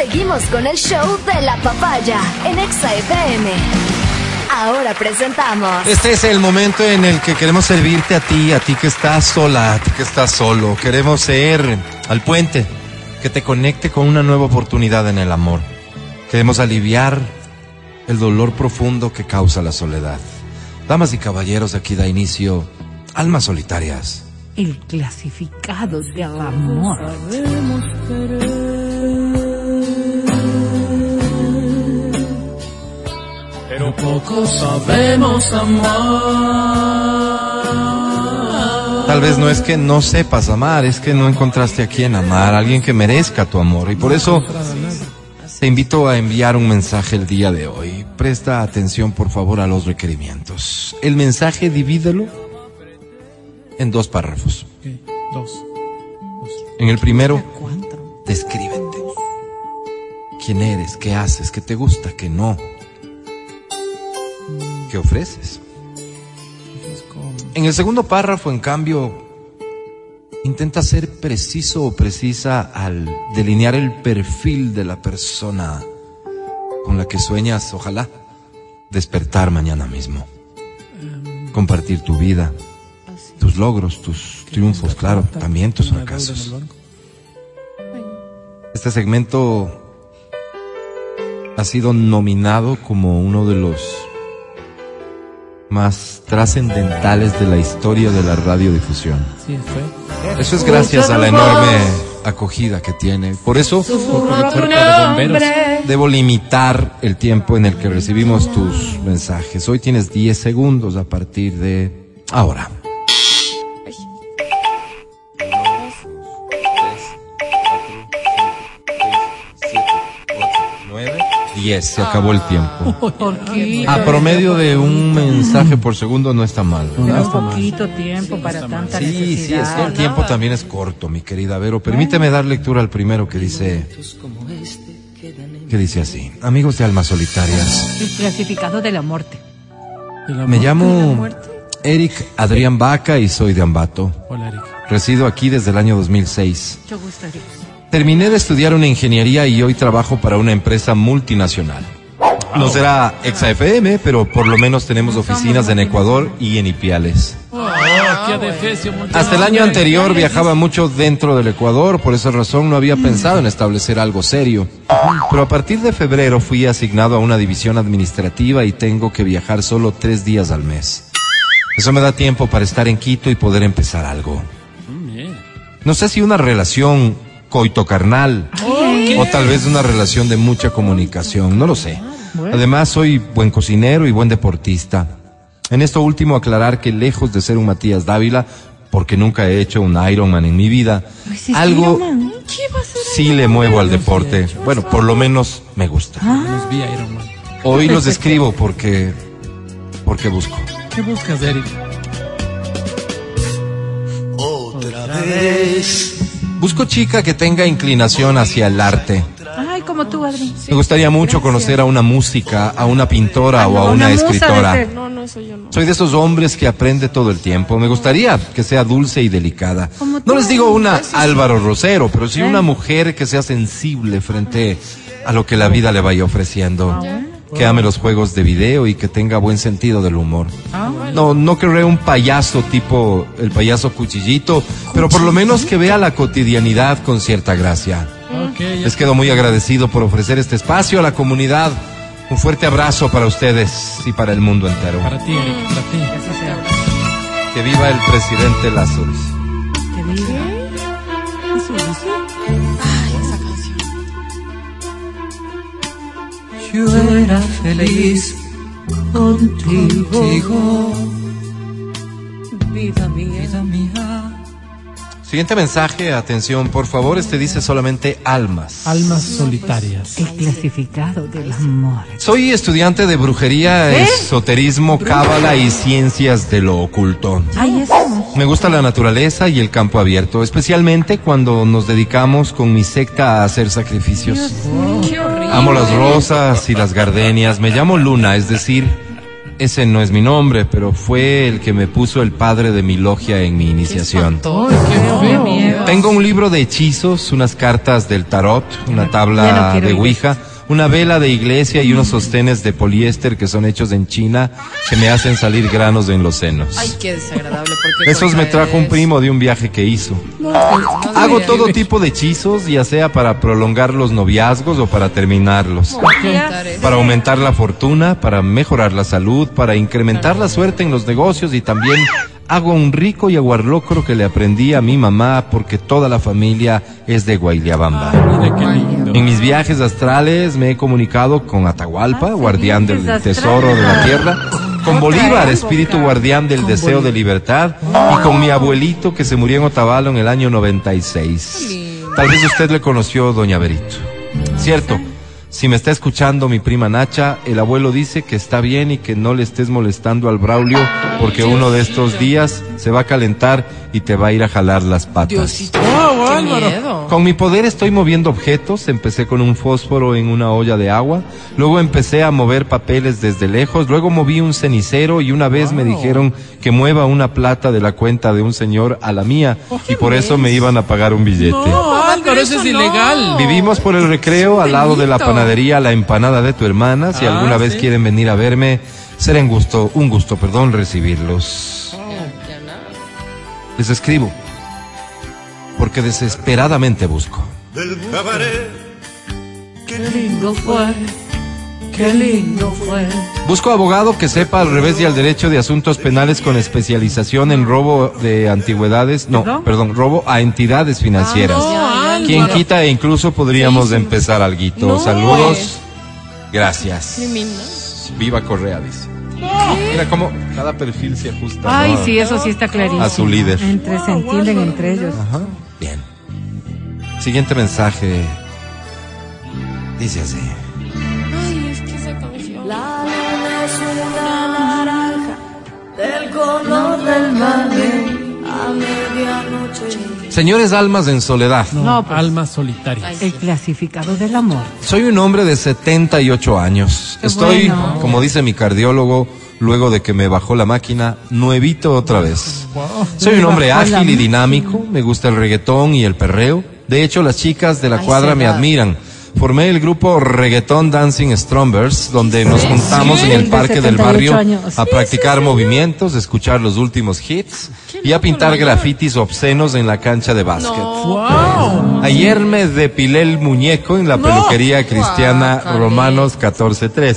Seguimos con el show de la papaya en Exa FM. Ahora presentamos. Este es el momento en el que queremos servirte a ti, a ti que estás sola, a ti que estás solo. Queremos ser al puente que te conecte con una nueva oportunidad en el amor. Queremos aliviar el dolor profundo que causa la soledad. Damas y caballeros, aquí da inicio Almas Solitarias. El clasificado del amor. Pero poco sabemos amar. Tal vez no es que no sepas amar, es que no encontraste a quien amar, alguien que merezca tu amor. Y por eso te invito a enviar un mensaje el día de hoy. Presta atención, por favor, a los requerimientos. El mensaje divídelo en dos párrafos. Dos. En el primero, descríbete. ¿Quién eres? ¿Qué haces? ¿Qué te gusta? ¿Qué no? ¿Qué ofreces? En el segundo párrafo, en cambio, intenta ser preciso o precisa al delinear el perfil de la persona con la que sueñas, ojalá, despertar mañana mismo. Compartir tu vida, tus logros, tus triunfos, claro, también tus fracasos. Este segmento ha sido nominado como uno de los más trascendentales de la historia de la radiodifusión. Sí, fue. Eso es gracias a la enorme acogida que tiene. Por eso debo limitar el tiempo en el que recibimos tus mensajes. Hoy tienes 10 segundos a partir de ahora. 10, se acabó el tiempo. ¿Por qué? A promedio de un mensaje por segundo no está mal. No Pero está mal. poquito tiempo para tanta Sí, sí, necesidad. es que el tiempo también es corto, mi querida Vero. Permíteme dar lectura al primero que dice, que dice así. Amigos de almas solitarias, El clasificado de la muerte. Me llamo Eric Adrián Vaca y soy de Ambato. Hola, Eric. Resido aquí desde el año 2006. Mucho gusto, Eric. Terminé de estudiar una ingeniería y hoy trabajo para una empresa multinacional. No será ExaFM, pero por lo menos tenemos oficinas en Ecuador y en Ipiales. Oh, muchacho. Hasta el año anterior viajaba mucho dentro del Ecuador, por esa razón no había pensado en establecer algo serio. Pero a partir de febrero fui asignado a una división administrativa y tengo que viajar solo tres días al mes. Eso me da tiempo para estar en Quito y poder empezar algo. Mm. No sé si una relación coito-carnal o tal vez una relación de mucha comunicación, no lo sé. Además soy buen cocinero y buen deportista. En esto último aclarar que lejos de ser un Matías Dávila, porque nunca he hecho un Ironman en mi vida, algo sí le muevo al deporte. Bueno, por lo menos me gusta. Los vi Iron Man. Hoy los escribo porque porque busco. ¿Qué buscas, Eric? Busco chica que tenga inclinación hacia el arte. Ay, como tú, Adri. Me gustaría mucho conocer a una música, a una pintora o a una, de escritora. No, no, eso yo no. Soy de esos hombres que aprende todo el tiempo. Me gustaría que sea dulce y delicada. Como No les digo una Álvaro Rosero, pero sí una mujer que sea sensible frente a lo que la vida le vaya ofreciendo. Que ame los juegos de video y que tenga buen sentido del humor. No, no querré un payaso tipo el payaso cuchillito, pero por lo menos que vea la cotidianidad con cierta gracia. Les quedo muy agradecido por ofrecer este espacio a la comunidad. Un fuerte abrazo para ustedes y para el mundo entero. Para ti, Eric, para ti. Que viva el presidente Lazarus. Que viva. Yo era feliz contigo, Vida mía. vida mía. Siguiente mensaje, atención, por favor, este dice solamente almas. Almas solitarias. El clasificado del amor. Soy estudiante de brujería, esoterismo, cábala y ciencias de lo oculto. Ay. Me gusta la naturaleza y el campo abierto, especialmente cuando nos dedicamos con mi secta a hacer sacrificios. Amo las rosas y las gardenias. Me llamo Luna, es decir, ese no es mi nombre, pero fue el que me puso el padre de mi logia en mi iniciación. Tengo un libro de hechizos, unas cartas del tarot, una tabla de ir. Ouija, una vela de iglesia y unos sostenes de poliéster que son hechos en China que me hacen salir granos en los senos. Ay, qué desagradable. ¿por qué Esos me trajo un primo de un viaje que hizo. Hago todo tipo de hechizos, ya sea para prolongar los noviazgos o para terminarlos. Eso. Para aumentar la fortuna, para mejorar la salud, para incrementar la suerte en los negocios y también hago un rico y aguarlocro que le aprendí a mi mamá porque toda la familia es de Guayliabamba. Mira qué lindo. En mis viajes astrales me he comunicado con Atahualpa, Ah, guardián del tesoro de la tierra, con Bolívar, espíritu guardián del deseo de libertad, y con mi abuelito que se murió en Otavalo en el año 96. Tal vez usted le conoció, doña Berito. Cierto. Si me está escuchando mi prima Nacha, el abuelo dice que está bien y que no le estés molestando al Braulio porque uno de estos días se va a calentar y te va a ir a jalar las patas. Diosito. Wow, qué miedo. Con mi poder estoy moviendo objetos, empecé con un fósforo en una olla de agua, luego empecé a mover papeles desde lejos, luego moví un cenicero y una vez me dijeron que mueva una plata de la cuenta de un señor a la mía y por eso me iban a pagar un billete. No, Álvaro, pero eso es no. ilegal. Vivimos por el recreo al lado de la panadería La Empanada de tu hermana. Si Ah, alguna vez sí. quieren venir a verme, será un gusto, un gusto, perdón, recibirlos. Les escribo porque desesperadamente busco. del cabaret. Qué lindo fue. Qué lindo fue. Busco abogado que sepa al revés y al derecho de asuntos penales con especialización en robo de antigüedades, no, ¿Perdón? robo a entidades financieras. No, Quien quita e incluso podríamos empezar algo. No, Saludos. Gracias. Viva Correa, dice. Mira cómo cada perfil se ajusta. Ay, ¿no? sí, eso sí está clarísimo. A su líder. Entre se entienden entre ellos. Ajá. Bien. Siguiente mensaje. Dice así. Ay, es que esa canción. Señores almas en soledad. No, No, pues. alma solitaria. Ay, El clasificado del amor. Soy un hombre de 78 años. Qué Estoy, bueno. como dice mi cardiólogo, luego de que me bajó la máquina, nuevito otra vez. Soy un hombre ágil y dinámico, me gusta el reggaetón y el perreo. De hecho, las chicas de la Ay, cuadra me admiran. Formé el grupo Reggaeton Dancing Strombers, donde nos juntamos en el parque del 78 barrio años. a practicar movimientos, escuchar los últimos hits y a pintar grafitis obscenos en la cancha de básquet. Wow. Ayer me depilé el muñeco en la peluquería cristiana. Romanos 14.3.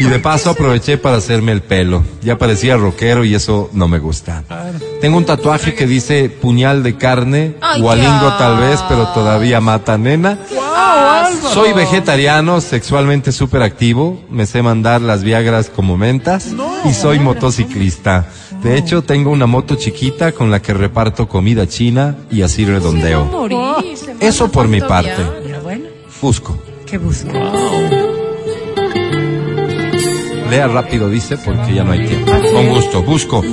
Y de paso aproveché para hacerme el pelo. Ya parecía rockero y eso no me gusta. Tengo un tatuaje que dice puñal de carne, gualingo tal vez, pero todavía mata nena. Soy vegetariano, sexualmente súper activo, me sé mandar las viagras como mentas y soy motociclista. De hecho, tengo una moto chiquita con la que reparto comida china y así redondeo. Eso por mi parte. bueno, Busco. ¿qué busca? Lea rápido, dice, porque ya no hay tiempo. Con gusto, busco.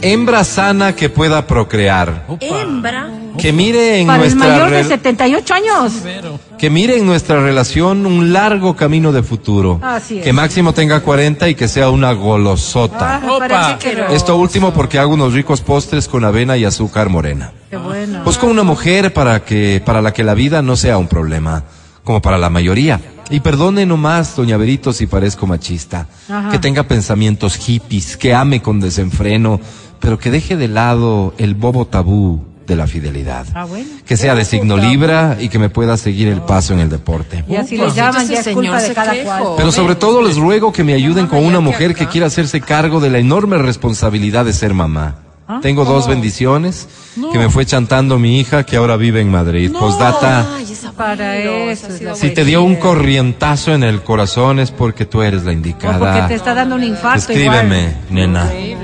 Hembra sana que pueda procrear. Hembra. Que mire en Para el nuestra mayor de re- 78 años. Pero, que mire en nuestra relación un largo camino de futuro. Así es. Que máximo tenga 40 y que sea una golosota. Ah, parece que no. Esto último porque hago unos ricos postres con avena y azúcar morena. Qué bueno. Busco una mujer para que para la que la vida no sea un problema, como para la mayoría. Y perdone nomás, doña Berito, si parezco machista. Ajá. Que tenga pensamientos hippies, que ame con desenfreno, pero que deje de lado el bobo tabú de la fidelidad. Ah, bueno. Que sea de signo Libra y que me pueda seguir el paso en el deporte. Y así Upa. le llaman, ya es culpa de cada cual. Pero sobre todo les ruego que me ayuden con una mujer que quiera hacerse cargo de la enorme responsabilidad de ser mamá. ¿Ah? Tengo dos bendiciones que me fue chantando mi hija que ahora vive en Madrid. Postdata, Ay, esa Para eso es si te dio un corrientazo en el corazón es porque tú eres la O indicada. porque te está dando un infarto Escríbeme, igual. nena. Oye,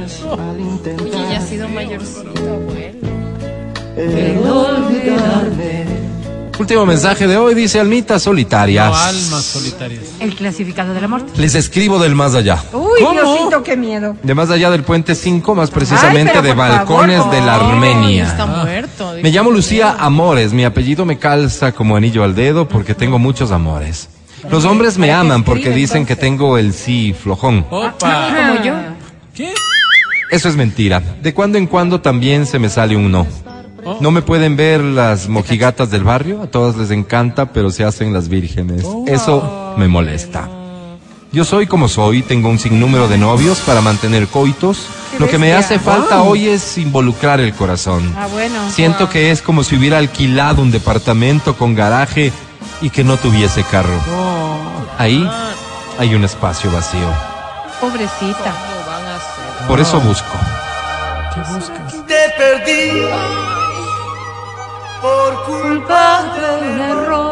ya ha sido abuelo. Último mensaje de hoy dice almitas solitarias. no, almas solitarias. El clasificado del amor. Les escribo del más allá. Uy, ¿Cómo? Diosito, qué miedo. De más allá del puente 5, más precisamente Ay, de balcones favor, de la. Armenia. Está muerto. Me llamo Lucía Amores, mi apellido me calza como anillo al dedo porque tengo muchos amores. Los hombres me aman porque dicen que tengo el sí flojón. Opa. Como yo. ¿Qué? Eso es mentira. De cuando en cuando también se me sale un no. No me pueden ver las mojigatas del barrio, a todas les encanta, pero se hacen las vírgenes. Eso me molesta. Yo soy como soy, tengo un sinnúmero de novios para mantener coitos. Lo que me hace falta hoy es involucrar el corazón. Ah, bueno. Siento que es como si hubiera alquilado un departamento con garaje y que no tuviese carro. Ahí hay un espacio vacío. Pobrecita. Por eso busco. ¿Qué buscas? Te perdí culpa de un error.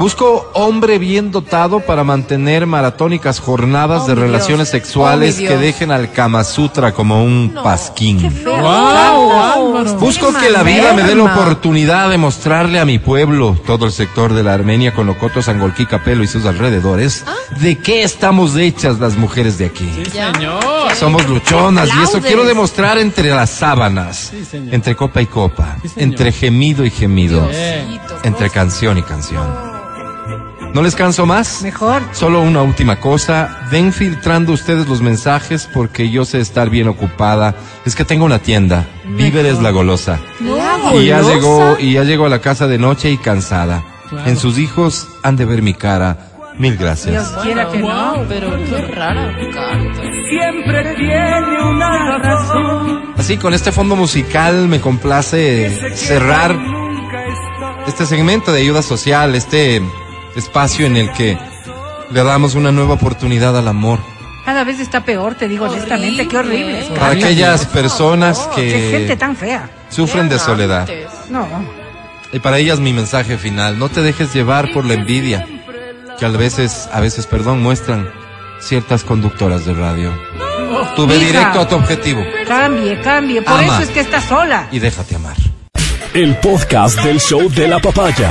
Busco hombre bien dotado para mantener maratónicas jornadas Oh, de relaciones Dios. sexuales Oh, que dejen al Kama Sutra como un pasquín. Feo. Wow, Álvaro. Busco que la vida me dé la oportunidad de mostrarle a mi pueblo, todo el sector de la Armenia, Conocoto, Sangolquí, Capelo y sus alrededores, de qué estamos hechas las mujeres de aquí. Sí, señor. Somos luchonas y eso quiero demostrar entre las sábanas, Sí, señor. entre copa y copa, Sí, entre gemido y gemido, Bien. entre canción y canción. ¿No les canso más? Mejor. Solo una última cosa, ven filtrando ustedes los mensajes porque yo sé estar bien ocupada. Es que tengo una tienda, Víveres La Golosa. Y ya llegó, y ya llegó a la casa de noche y cansada. Claro. En sus hijos han de ver mi cara. Mil gracias. Dios quiera que no. Wow, pero qué rara carta. Siempre tiene una razón. Así, con este fondo musical me complace cerrar este segmento de ayuda social, este espacio en el que le damos una nueva oportunidad al amor. Cada vez está peor, te digo honestamente. Qué horrible. es. Para aquellas personas favor. Qué gente que tan fea. sufren de soledad. No. Y para ellas mi mensaje final, no te dejes llevar por la envidia, que a veces, a veces, perdón, muestran ciertas conductoras de radio. Tú ve Hija. directo a tu objetivo Cambie, cambie. Por Ama. eso es que está sola. y déjate amar. El podcast del show de la papaya.